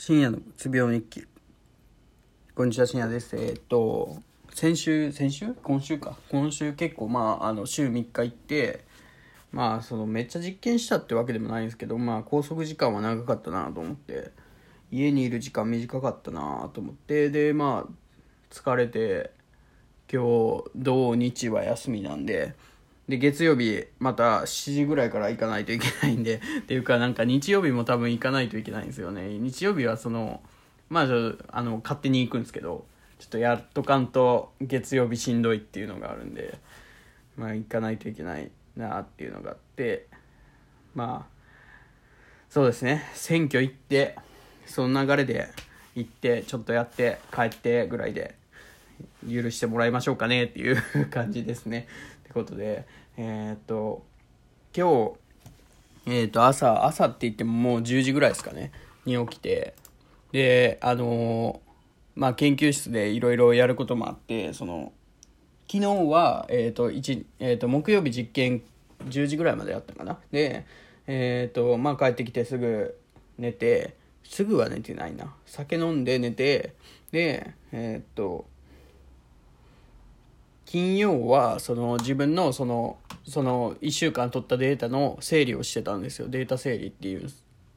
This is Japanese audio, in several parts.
深夜のつ病日記。こんにちは深夜です。えーっと先週先週？今週か。今週結構まああの週3日行ってまあそのめっちゃ実験したってわけでもないんですけどまあ拘束時間は長かったなと思って家にいる時間短かったなと思ってでまあ疲れて今日土日は休みなんでで月曜日また7時ぐらいから行かないといけないんで っていうかなんか日曜日も多分行かないといけないんですよね日曜日はそのまあちょあの勝手に行くんですけどちょっとやっとかんと月曜日しんどいっていうのがあるんでまあ行かないといけないなっていうのがあってまあそうですね選挙行ってその流れで行ってちょっとやって帰ってぐらいで許してもらいましょうかねっていう 感じですね。ってことで、えー、っと、今日、えー、っと、朝、朝って言ってももう10時ぐらいですかね、に起きて、で、あのまあ、研究室でいろいろやることもあって、その、昨日は、えっ、と、一、えっ、と、木曜日実験10時ぐらいまでやったかな。で、えっ、と、まあ、帰ってきてすぐ寝て、すぐは寝てないな。酒飲んで寝て、で、えっ、と、金曜はその自分のそのその1週間取ったデータの整理をしてたんですよ。データ整理っていう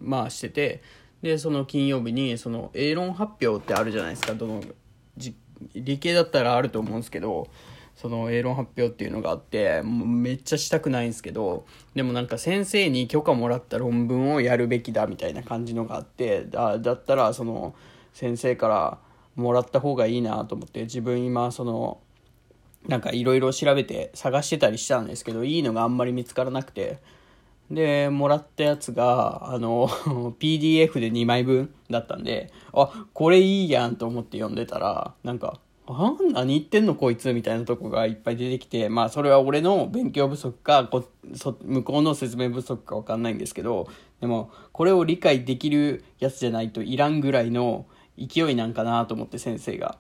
まあしてて。でその金曜日にその A 論発表ってあるじゃないですか。どの理系だったらあると思うんですけどその A 論発表っていうのがあってめっちゃしたくないんですけどでもなんか先生に許可もらった論文をやるべきだみたいな感じのがあってだだったらその先生からもらった方がいいなと思って自分今そのなんかいろいろ調べて探してたりしたんですけど、いいのがあんまり見つからなくて、で、もらったやつが、あの、PDF で2枚分だったんで、あ、これいいやんと思って読んでたら、なんか、あ何言ってんのこいつみたいなとこがいっぱい出てきて、まあそれは俺の勉強不足か、こそ向こうの説明不足かわかんないんですけど、でも、これを理解できるやつじゃないといらんぐらいの勢いなんかなと思って先生が。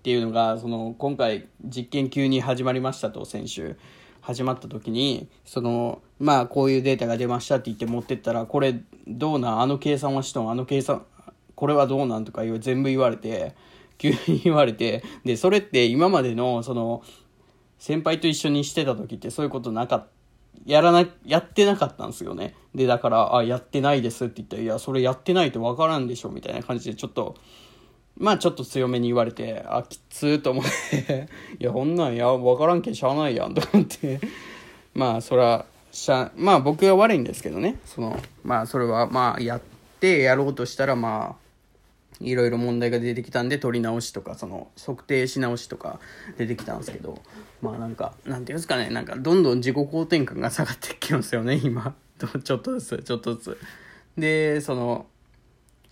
っていうのがその今回実験急に始まりましたと先週。始まった時にそのまあこういうデータが出ましたって言って持ってったらこれどうなん？あの計算はしとん？あの計算これはどうなんとか全部言われて急に言われてでそれって今までのその先輩と一緒にしてた時ってそういうことなかった。やらな、やってなかったんですよね。で、だから、あ、やってないですって言ったら、いや、それやってないとわからんでしょ、みたいな感じで、ちょっと、まあちょっと強めに言われて、あ、きつーと思って。いや、こんなんや、わからんけんしゃあないやんと思って。まあそれは、しゃ、まあ僕が悪いんですけどね、その、まあそれはまあやってやろうとしたらまあ、いろいろ問題が出てきたんで取り直しとかその測定し直しとか出てきたんですけど。まあなんかなんていうんですかね。なんかどんどん自己肯定感が下がってきますよね今。ちょっとずつちょっとずつ。でその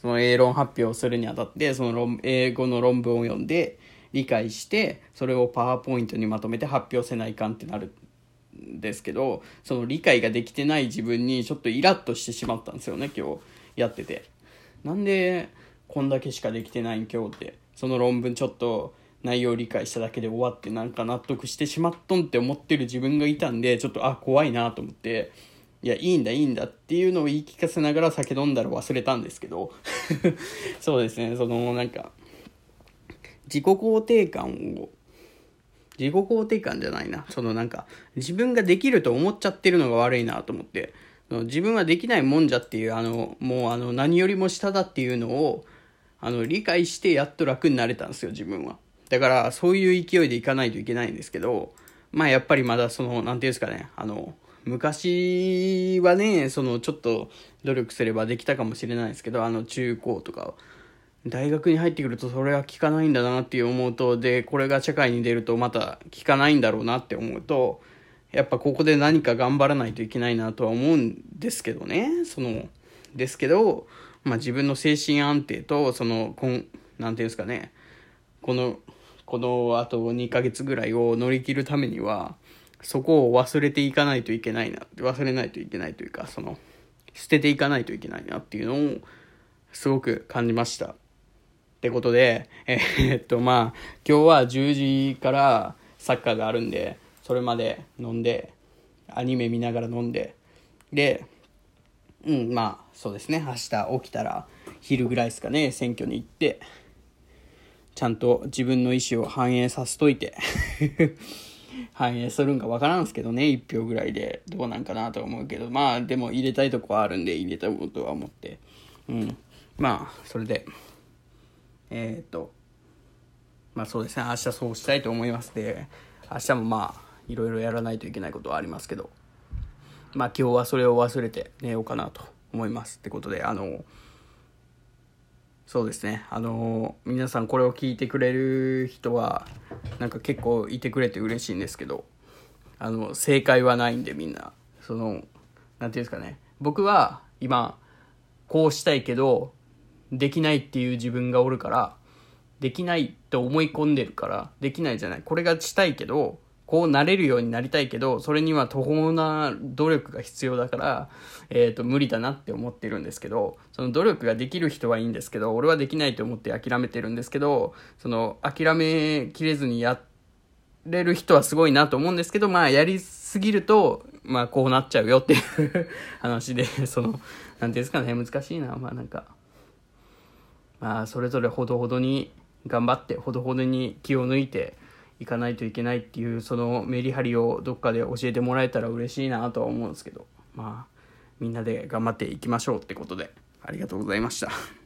その英論発表するにあたってその論英語の論文を読んで理解してそれをパワーポイントにまとめて発表せないかんってなるんですけどその理解ができてない自分にちょっとイラッとしてしまったんですよね今日やってて。なんでこんだけしかできてないん今日ってその論文ちょっと内容を理解しただけで終わってなんか納得してしまっとんって思ってる自分がいたんでちょっとあ怖いなと思っていや、いいんだ、いいんだっていうのを言い聞かせながら酒飲んだら忘れたんですけど。そうですね、その、なんか、自己肯定感を、自己肯定感じゃないな。そのなんか、自分ができると思っちゃってるのが悪いなと思って、自分はできないもんじゃっていう、あの、もうあの、何よりも下だっていうのを、あの、理解してやっと楽になれたんですよ、自分は。だから、そういう勢いでいかないといけないんですけど、まあやっぱりまだその、なんていうんですかね、あの、昔はね、そのちょっと努力すればできたかもしれないですけど、あの中高とか、大学に入ってくるとそれは効かないんだなっていう思うと、で、これが社会に出るとまた効かないんだろうなって思うと、やっぱここで何か頑張らないといけないなとは思うんですけどね、その、ですけど、まあ自分の精神安定と、その、こん、なんていうんですかね、この、このあと2ヶ月ぐらいを乗り切るためには、そこを忘れていかないといけないな忘れないといけないというかその捨てていかないといけないなっていうのをすごく感じましたってことでえー、っとまあ今日は10時からサッカーがあるんでそれまで飲んでアニメ見ながら飲んででうんまあそうですね明日起きたら昼ぐらいですかね、選挙に行って、ちゃんと自分の意思を反映させといて反映するんかわからんすけどね、1票ぐらいでどうなんかなと思うけど、まあでも入れたいとこはあるんで入れたことは思って、うん。まあ、それで、えー、っと、まあそうですね、明日そうしたいと思いますで、明日もまあ、いろいろやらないといけないことはありますけど、まあ今日はそれを忘れて寝ようかなと思います。ってことで、あの、そうですね、あの、皆さんこれを聞いてくれる人は、なんか結構いてくれて嬉しいんですけど、あの、正解はないんでみんな、その、なんていうんですかね、僕は今、こうしたいけど、できないっていう自分がおるから、できないと思い込んでるから、できないじゃない。これがしたいけど、こうなれるようになりたいけど、それには途方な努力が必要だから、えっ、ー、と、無理だなって思ってるんですけど、その努力ができる人はいいんですけど、俺はできないと思って諦めてるんですけど、その、諦めきれずにやれる人はすごいなと思うんですけど、まあ、やりすぎると、まあ、こうなっちゃうよっていう話で、その、なんていうんですかね、難しいな、まあなんか、まあ、それぞれほどほどに頑張って、ほどほどに気を抜いて、行かないといけないっていうそのメリハリをどっかで教えてもらえたら嬉しいなとは思うんですけどまあみんなで頑張っていきましょうってことでありがとうございました。